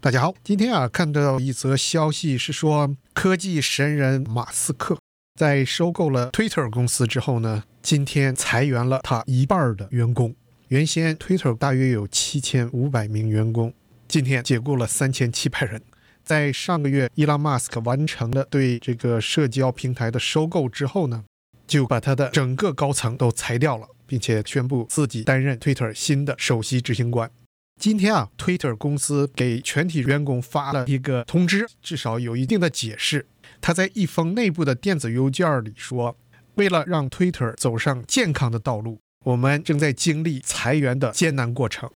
大家好，今天啊看到一则消息是说，科技神人马斯克在收购了 Twitter 公司之后呢，今天裁员了他一半的员工。原先 Twitter 大约有七千五百名员工，今天解雇了三千七百人。在上个月，伊拉马斯克完成了对这个社交平台的收购之后呢，就把他的整个高层都裁掉了，并且宣布自己担任 Twitter 新的首席执行官。今天啊，Twitter 公司给全体员工发了一个通知，至少有一定的解释。他在一封内部的电子邮件里说：“为了让 Twitter 走上健康的道路，我们正在经历裁员的艰难过程。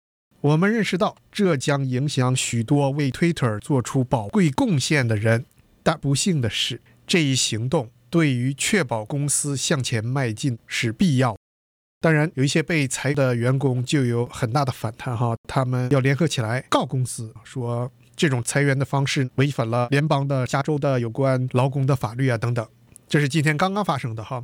我们认识到这将影响许多为 Twitter 做出宝贵贡献的人，但不幸的是，这一行动对于确保公司向前迈进是必要。”当然，有一些被裁的员工就有很大的反弹哈，他们要联合起来告公司，说这种裁员的方式违反了联邦的、加州的有关劳工的法律啊等等。这是今天刚刚发生的哈。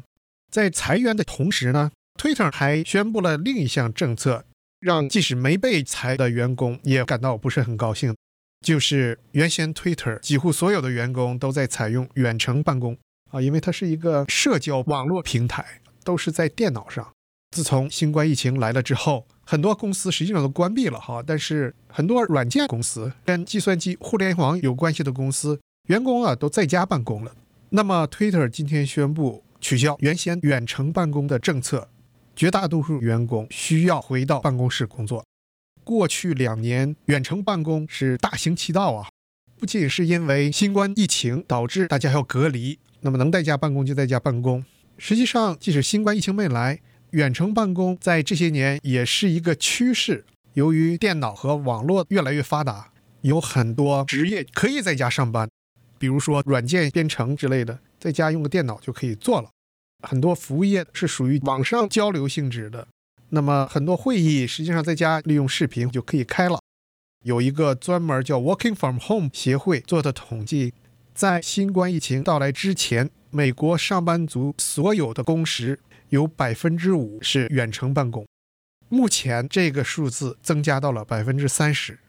在裁员的同时呢，Twitter 还宣布了另一项政策，让即使没被裁的员工也感到不是很高兴，就是原先 Twitter 几乎所有的员工都在采用远程办公啊，因为它是一个社交网络平台，都是在电脑上。自从新冠疫情来了之后，很多公司实际上都关闭了哈。但是很多软件公司跟计算机、互联网有关系的公司，员工啊都在家办公了。那么，Twitter 今天宣布取消原先远程办公的政策，绝大多数员工需要回到办公室工作。过去两年，远程办公是大行其道啊，不仅是因为新冠疫情导致大家要隔离，那么能在家办公就在家办公。实际上，即使新冠疫情没来，远程办公在这些年也是一个趋势。由于电脑和网络越来越发达，有很多职业可以在家上班，比如说软件编程之类的，在家用个电脑就可以做了。很多服务业是属于网上交流性质的，那么很多会议实际上在家利用视频就可以开了。有一个专门叫 Working from Home 协会做的统计，在新冠疫情到来之前，美国上班族所有的工时。有百分之五是远程办公，目前这个数字增加到了百分之三十。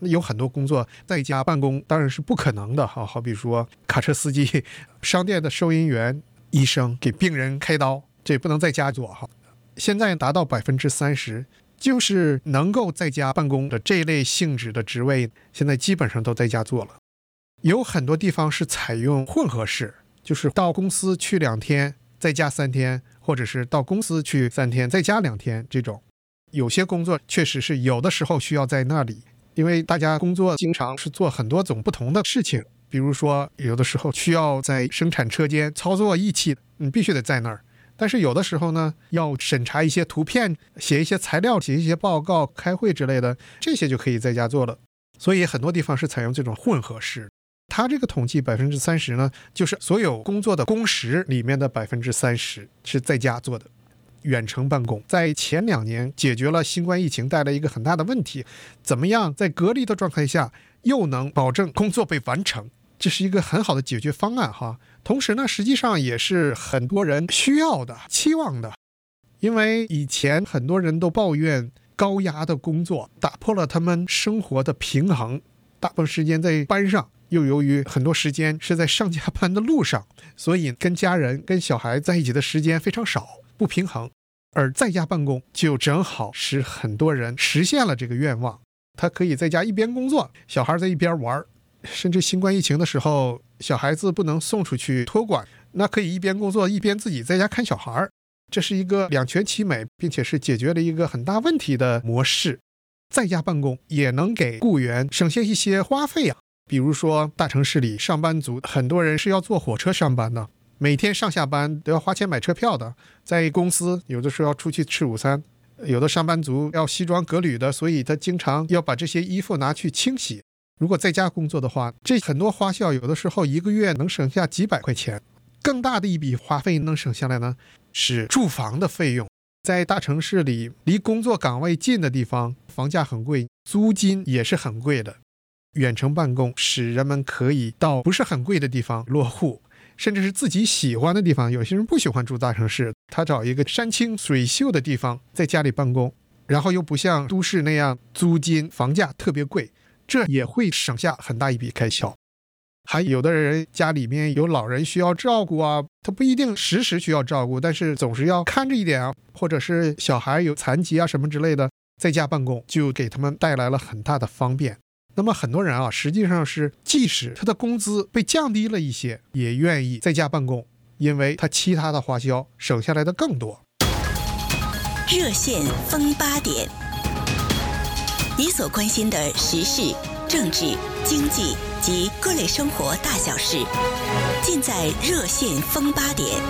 有很多工作在家办公当然是不可能的哈，好比说卡车司机、商店的收银员、医生给病人开刀，这也不能在家做哈。现在达到百分之三十，就是能够在家办公的这类性质的职位，现在基本上都在家做了。有很多地方是采用混合式，就是到公司去两天。在家三天，或者是到公司去三天，再加两天，这种有些工作确实是有的时候需要在那里，因为大家工作经常是做很多种不同的事情，比如说有的时候需要在生产车间操作仪器，你必须得在那儿；但是有的时候呢，要审查一些图片、写一些材料、写一些报告、开会之类的，这些就可以在家做了。所以很多地方是采用这种混合式。他这个统计百分之三十呢，就是所有工作的工时里面的百分之三十是在家做的，远程办公。在前两年解决了新冠疫情带来一个很大的问题，怎么样在隔离的状态下又能保证工作被完成？这是一个很好的解决方案哈。同时呢，实际上也是很多人需要的、期望的，因为以前很多人都抱怨高压的工作打破了他们生活的平衡，大部分时间在班上。又由于很多时间是在上下班的路上，所以跟家人、跟小孩在一起的时间非常少，不平衡。而在家办公就正好使很多人实现了这个愿望。他可以在家一边工作，小孩在一边玩甚至新冠疫情的时候，小孩子不能送出去托管，那可以一边工作一边自己在家看小孩儿这是一个两全其美，并且是解决了一个很大问题的模式。在家办公也能给雇员省下一些花费呀。比如说，大城市里上班族很多人是要坐火车上班的，每天上下班都要花钱买车票的。在公司有的时候要出去吃午餐，有的上班族要西装革履的，所以他经常要把这些衣服拿去清洗。如果在家工作的话，这很多花销有的时候一个月能省下几百块钱。更大的一笔花费能省下来呢，是住房的费用。在大城市里，离工作岗位近的地方，房价很贵，租金也是很贵的。远程办公使人们可以到不是很贵的地方落户，甚至是自己喜欢的地方。有些人不喜欢住大城市，他找一个山清水秀的地方在家里办公，然后又不像都市那样租金房价特别贵，这也会省下很大一笔开销。还有的人家里面有老人需要照顾啊，他不一定时时需要照顾，但是总是要看着一点啊，或者是小孩有残疾啊什么之类的，在家办公就给他们带来了很大的方便。那么很多人啊，实际上是即使他的工资被降低了一些，也愿意在家办公，因为他其他的花销省下来的更多。热线风八点，你所关心的时事、政治、经济及各类生活大小事，尽在热线风八点。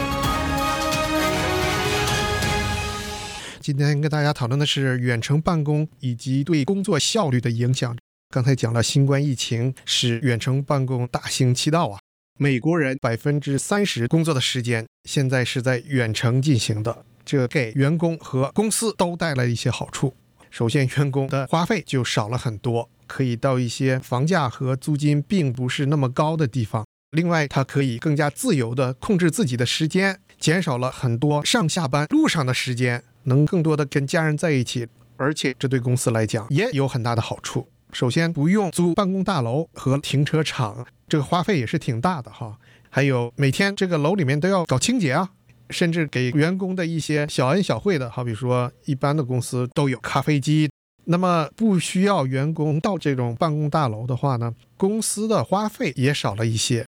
今天跟大家讨论的是远程办公以及对工作效率的影响。刚才讲了，新冠疫情使远程办公大行其道啊。美国人百分之三十工作的时间现在是在远程进行的，这给员工和公司都带来一些好处。首先，员工的花费就少了很多，可以到一些房价和租金并不是那么高的地方。另外，他可以更加自由地控制自己的时间，减少了很多上下班路上的时间，能更多的跟家人在一起。而且，这对公司来讲也有很大的好处。首先不用租办公大楼和停车场，这个花费也是挺大的哈。还有每天这个楼里面都要搞清洁啊，甚至给员工的一些小恩小惠的，好比说一般的公司都有咖啡机，那么不需要员工到这种办公大楼的话呢，公司的花费也少了一些。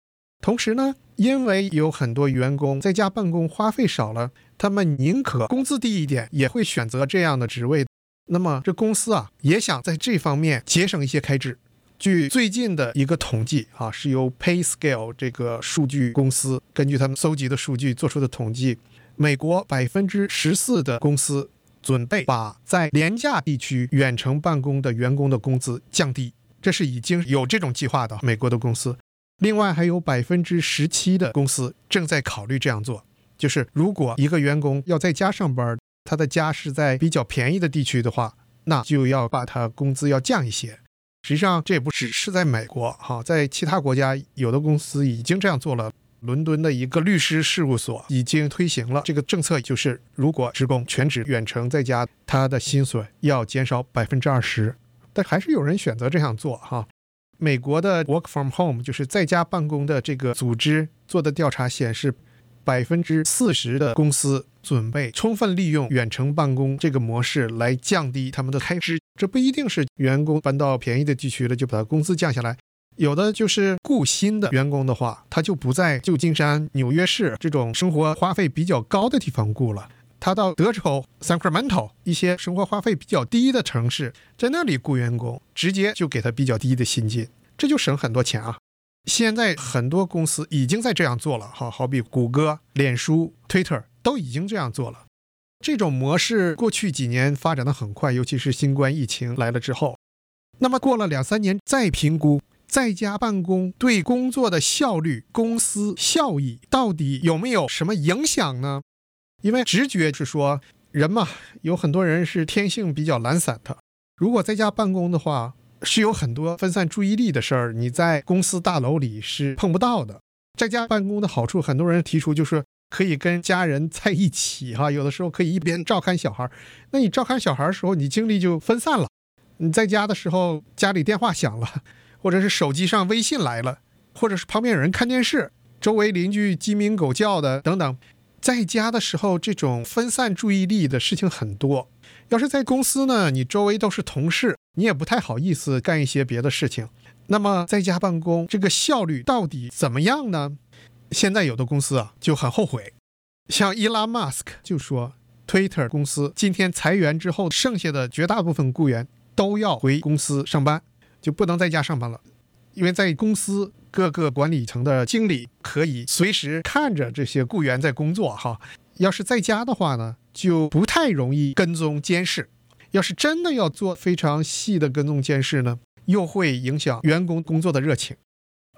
同时呢，因为有很多员工在家办公花费少了，他们宁可工资低一点，也会选择这样的职位。那么这公司啊也想在这方面节省一些开支。据最近的一个统计啊，是由 PayScale 这个数据公司根据他们搜集的数据做出的统计，美国百分之十四的公司准备把在廉价地区远程办公的员工的工资降低，这是已经有这种计划的美国的公司。另外还有百分之十七的公司正在考虑这样做，就是如果一个员工要在家上班。他的家是在比较便宜的地区的话，那就要把他工资要降一些。实际上，这也不只是在美国哈，在其他国家，有的公司已经这样做了。伦敦的一个律师事务所已经推行了这个政策，就是如果职工全职远程在家，他的薪水要减少百分之二十。但还是有人选择这样做哈。美国的 Work from Home 就是在家办公的这个组织做的调查显示。百分之四十的公司准备充分利用远程办公这个模式来降低他们的开支。这不一定是员工搬到便宜的地区了就把他工资降下来，有的就是雇新的员工的话，他就不在旧金山、纽约市这种生活花费比较高的地方雇了，他到德州 Sacramento 一些生活花费比较低的城市，在那里雇员工，直接就给他比较低的薪金，这就省很多钱啊。现在很多公司已经在这样做了，好好比谷歌、脸书、Twitter 都已经这样做了。这种模式过去几年发展的很快，尤其是新冠疫情来了之后。那么过了两三年再评估在家办公对工作的效率、公司效益到底有没有什么影响呢？因为直觉是说，人嘛，有很多人是天性比较懒散的，如果在家办公的话。是有很多分散注意力的事儿，你在公司大楼里是碰不到的。在家办公的好处，很多人提出就是可以跟家人在一起哈，有的时候可以一边照看小孩。那你照看小孩的时候，你精力就分散了。你在家的时候，家里电话响了，或者是手机上微信来了，或者是旁边有人看电视，周围邻居鸡鸣狗叫的等等。在家的时候，这种分散注意力的事情很多。要是在公司呢，你周围都是同事，你也不太好意思干一些别的事情。那么在家办公，这个效率到底怎么样呢？现在有的公司啊就很后悔，像伊拉马斯克就说，Twitter 公司今天裁员之后，剩下的绝大部分雇员都要回公司上班，就不能在家上班了，因为在公司各个管理层的经理可以随时看着这些雇员在工作哈。要是在家的话呢？就不太容易跟踪监视。要是真的要做非常细的跟踪监视呢，又会影响员工工作的热情。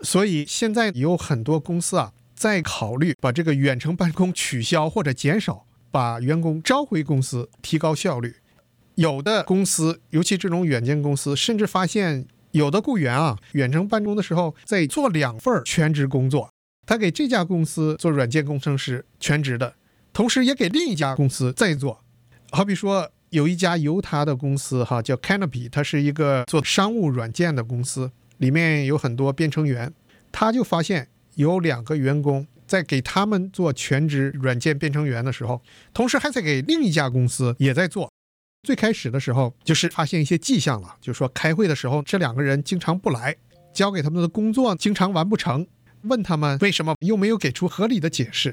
所以现在有很多公司啊，在考虑把这个远程办公取消或者减少，把员工召回公司，提高效率。有的公司，尤其这种远见公司，甚至发现有的雇员啊，远程办公的时候在做两份全职工作，他给这家公司做软件工程师，全职的。同时也给另一家公司在做，好比说有一家犹他的公司哈，叫 Canopy，它是一个做商务软件的公司，里面有很多编程员。他就发现有两个员工在给他们做全职软件编程员的时候，同时还在给另一家公司也在做。最开始的时候，就是发现一些迹象了，就是说开会的时候，这两个人经常不来，交给他们的工作经常完不成，问他们为什么，又没有给出合理的解释。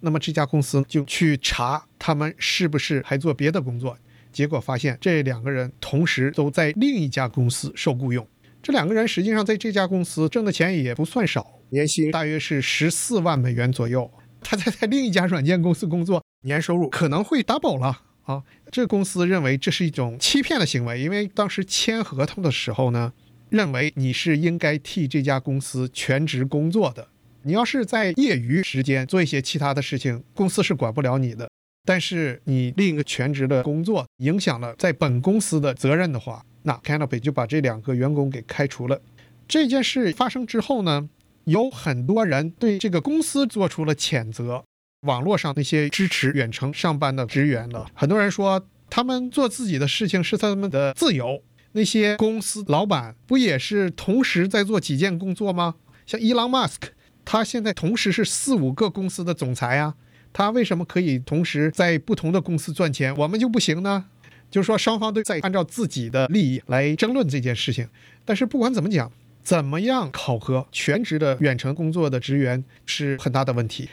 那么这家公司就去查他们是不是还做别的工作，结果发现这两个人同时都在另一家公司受雇佣。这两个人实际上在这家公司挣的钱也不算少，年薪大约是十四万美元左右。他在在另一家软件公司工作，年收入可能会 double 了。啊，这公司认为这是一种欺骗的行为，因为当时签合同的时候呢，认为你是应该替这家公司全职工作的。你要是在业余时间做一些其他的事情，公司是管不了你的。但是你另一个全职的工作影响了在本公司的责任的话，那 Canopy 就把这两个员工给开除了。这件事发生之后呢，有很多人对这个公司做出了谴责。网络上那些支持远程上班的职员呢，很多人说他们做自己的事情是他们的自由。那些公司老板不也是同时在做几件工作吗？像伊朗马斯克，他现在同时是四五个公司的总裁啊，他为什么可以同时在不同的公司赚钱，我们就不行呢？就是说双方都在按照自己的利益来争论这件事情。但是不管怎么讲，怎么样考核全职的远程工作的职员是很大的问题。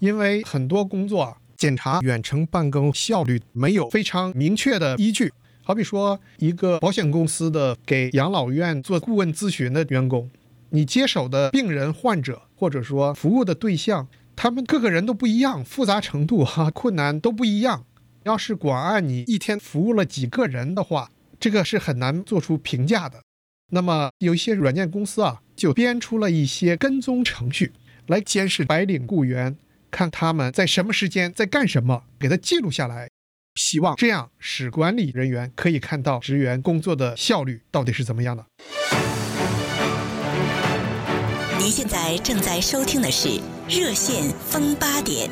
因为很多工作检查远程办公效率没有非常明确的依据，好比说一个保险公司的给养老院做顾问咨询的员工，你接手的病人患者或者说服务的对象，他们各个人都不一样，复杂程度哈困难都不一样。要是光按你一天服务了几个人的话，这个是很难做出评价的。那么有一些软件公司啊，就编出了一些跟踪程序来监视白领雇员。看他们在什么时间在干什么，给他记录下来，希望这样使管理人员可以看到职员工作的效率到底是怎么样的。您现在正在收听的是《热线风八点》。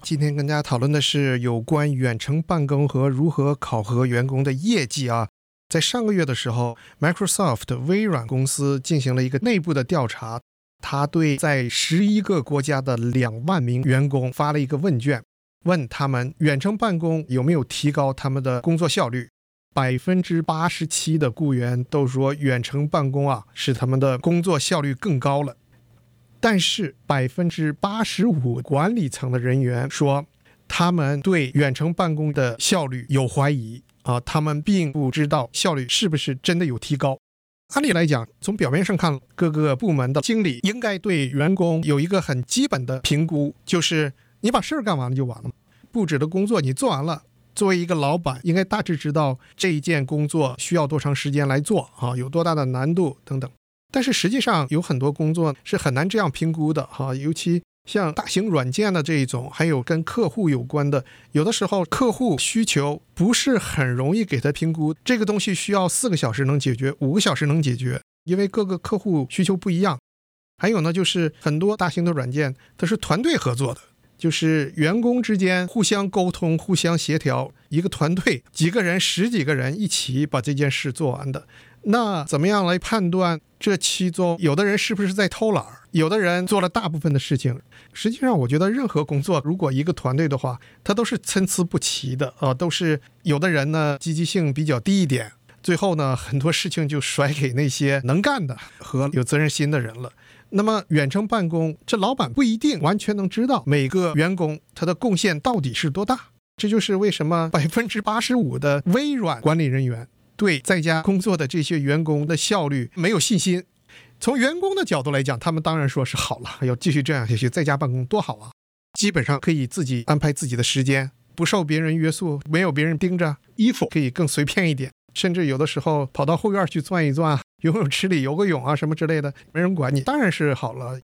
今天跟大家讨论的是有关远程办公和如何考核员工的业绩啊。在上个月的时候，Microsoft 微软公司进行了一个内部的调查，他对在十一个国家的两万名员工发了一个问卷，问他们远程办公有没有提高他们的工作效率。百分之八十七的雇员都说远程办公啊使他们的工作效率更高了，但是百分之八十五管理层的人员说他们对远程办公的效率有怀疑。啊，他们并不知道效率是不是真的有提高。按理来讲，从表面上看，各个部门的经理应该对员工有一个很基本的评估，就是你把事儿干完了就完了，布置的工作你做完了。作为一个老板，应该大致知道这一件工作需要多长时间来做啊，有多大的难度等等。但是实际上有很多工作是很难这样评估的哈，尤其。像大型软件的这一种，还有跟客户有关的，有的时候客户需求不是很容易给他评估。这个东西需要四个小时能解决，五个小时能解决，因为各个客户需求不一样。还有呢，就是很多大型的软件，它是团队合作的，就是员工之间互相沟通、互相协调，一个团队几个人、十几个人一起把这件事做完的。那怎么样来判断这其中有的人是不是在偷懒儿？有的人做了大部分的事情。实际上，我觉得任何工作，如果一个团队的话，它都是参差不齐的啊，都是有的人呢积极性比较低一点，最后呢很多事情就甩给那些能干的和有责任心的人了。那么远程办公，这老板不一定完全能知道每个员工他的贡献到底是多大。这就是为什么百分之八十五的微软管理人员。对在家工作的这些员工的效率没有信心。从员工的角度来讲，他们当然说是好了，要继续这样下去，在家办公多好啊！基本上可以自己安排自己的时间，不受别人约束，没有别人盯着，衣服可以更随便一点，甚至有的时候跑到后院去转一转，游泳池里游个泳啊什么之类的，没人管你，当然是好了。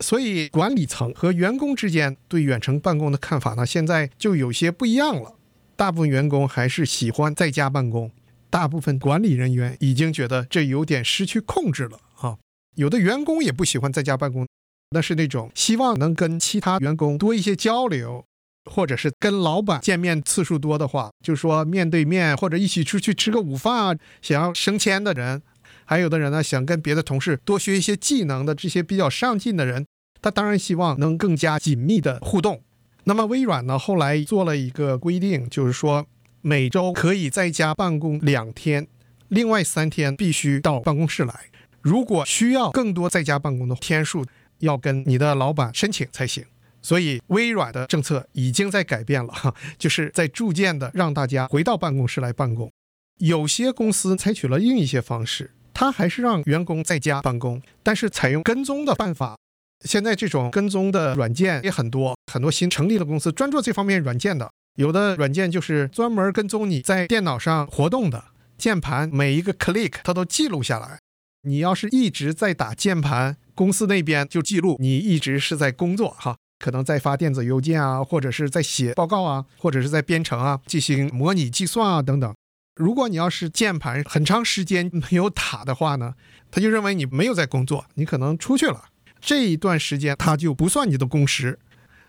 所以管理层和员工之间对远程办公的看法呢，现在就有些不一样了。大部分员工还是喜欢在家办公。大部分管理人员已经觉得这有点失去控制了啊！有的员工也不喜欢在家办公，那是那种希望能跟其他员工多一些交流，或者是跟老板见面次数多的话，就说面对面或者一起出去吃个午饭啊，想要升迁的人，还有的人呢想跟别的同事多学一些技能的这些比较上进的人，他当然希望能更加紧密的互动。那么微软呢后来做了一个规定，就是说每周可以在家办公两天，另外三天必须到办公室来。如果需要更多在家办公的天数，要跟你的老板申请才行。所以微软的政策已经在改变了，就是在逐渐的让大家回到办公室来办公。有些公司采取了另一些方式，他还是让员工在家办公，但是采用跟踪的办法。现在这种跟踪的软件也很多，很多新成立的公司专做这方面软件的。有的软件就是专门跟踪你在电脑上活动的键盘，每一个 click 它都记录下来。你要是一直在打键盘，公司那边就记录你一直是在工作哈，可能在发电子邮件啊，或者是在写报告啊，或者是在编程啊，进行模拟计算啊等等。如果你要是键盘很长时间没有打的话呢，他就认为你没有在工作，你可能出去了，这一段时间他就不算你的工时。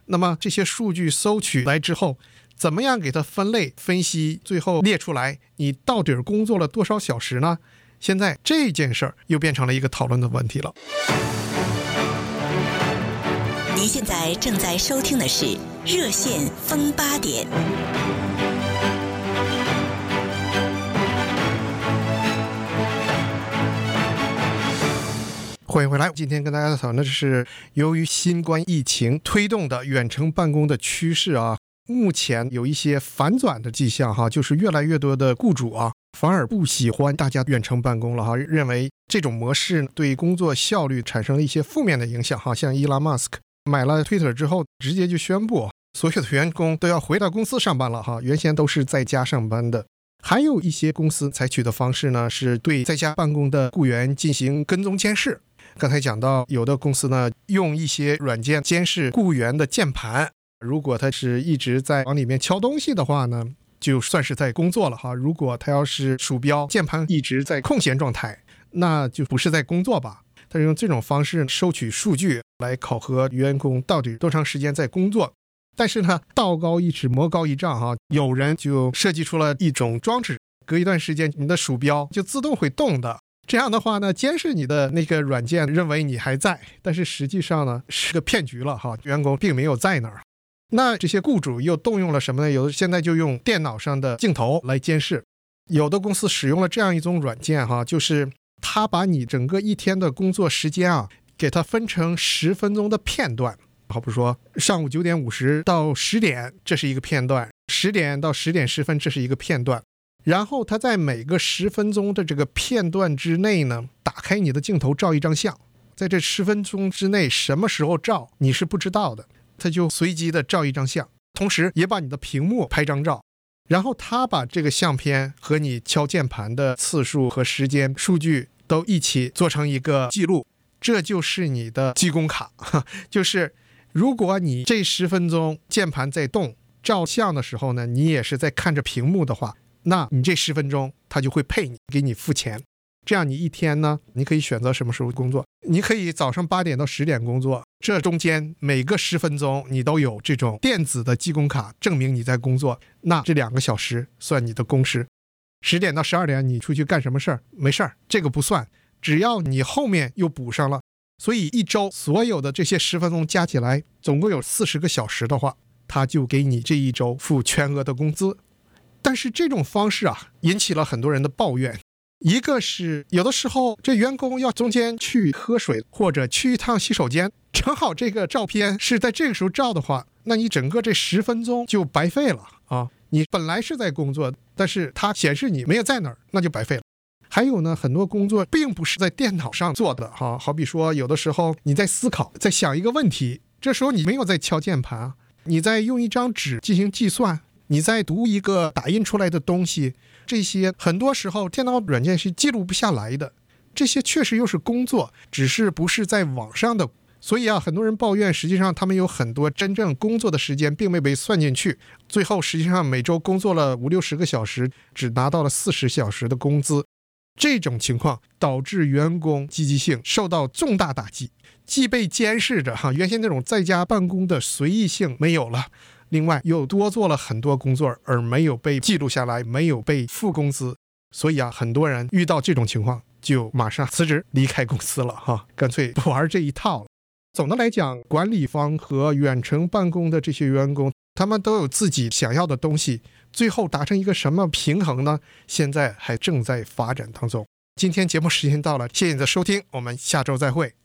那么这些数据搜取来之后，怎么样给它分类分析，最后列出来你到底工作了多少小时呢？现在这件事儿又变成了一个讨论的问题了。您现在正在收听的是《热线风八点》。欢迎回来，今天跟大家讨论的是由于新冠疫情推动的远程办公的趋势啊，目前有一些反转的迹象哈，就是越来越多的雇主啊。反而不喜欢大家远程办公了哈，认为这种模式对工作效率产生了一些负面的影响哈。像伊拉马斯克买了 Twitter 之后，直接就宣布所有的员工都要回到公司上班了哈，原先都是在家上班的。还有一些公司采取的方式呢，是对在家办公的雇员进行跟踪监视。刚才讲到，有的公司呢用一些软件监视雇员的键盘，如果他是一直在往里面敲东西的话呢。就算是在工作了哈，如果他要是鼠标键盘一直在空闲状态，那就不是在工作吧？他是用这种方式收取数据来考核员工到底多长时间在工作。但是呢，道高一尺，魔高一丈哈，有人就设计出了一种装置，隔一段时间你的鼠标就自动会动的。这样的话呢，监视你的那个软件认为你还在，但是实际上呢是个骗局了哈，员工并没有在那儿。那这些雇主又动用了什么呢？有的现在就用电脑上的镜头来监视，有的公司使用了这样一种软件，哈，就是它把你整个一天的工作时间啊，给它分成十分钟的片段，好比说上午九点五十到十点，这是一个片段；十点到十点十分，这是一个片段。然后它在每个十分钟的这个片段之内呢，打开你的镜头照一张相，在这十分钟之内，什么时候照你是不知道的。他就随机的照一张相，同时也把你的屏幕拍张照，然后他把这个相片和你敲键盘的次数和时间数据都一起做成一个记录，这就是你的记工卡。就是如果你这十分钟键盘在动照相的时候呢，你也是在看着屏幕的话，那你这十分钟他就会配你给你付钱。这样你一天呢，你可以选择什么时候工作。你可以早上八点到十点工作，这中间每个十分钟你都有这种电子的记工卡证明你在工作。那这两个小时算你的工时。十点到十二点你出去干什么事儿？没事儿，这个不算。只要你后面又补上了，所以一周所有的这些十分钟加起来，总共有四十个小时的话，他就给你这一周付全额的工资。但是这种方式啊，引起了很多人的抱怨。一个是有的时候这员工要中间去喝水或者去一趟洗手间，正好这个照片是在这个时候照的话，那你整个这十分钟就白费了啊！你本来是在工作，但是它显示你没有在那儿，那就白费了。还有呢，很多工作并不是在电脑上做的哈，好比说有的时候你在思考，在想一个问题，这时候你没有在敲键盘，你在用一张纸进行计算，你在读一个打印出来的东西。这些很多时候电脑软件是记录不下来的，这些确实又是工作，只是不是在网上的。所以啊，很多人抱怨，实际上他们有很多真正工作的时间并没被算进去，最后实际上每周工作了五六十个小时，只拿到了四十小时的工资。这种情况导致员工积极性受到重大打击，既被监视着哈，原先那种在家办公的随意性没有了，另外又多做了很多工作而没有被记录下来，没有被付工资，所以啊，很多人遇到这种情况就马上辞职离开公司了哈，干脆不玩这一套了。总的来讲，管理方和远程办公的这些员工，他们都有自己想要的东西，最后达成一个什么平衡呢？现在还正在发展当中。今天节目时间到了，谢谢你的收听，我们下周再会。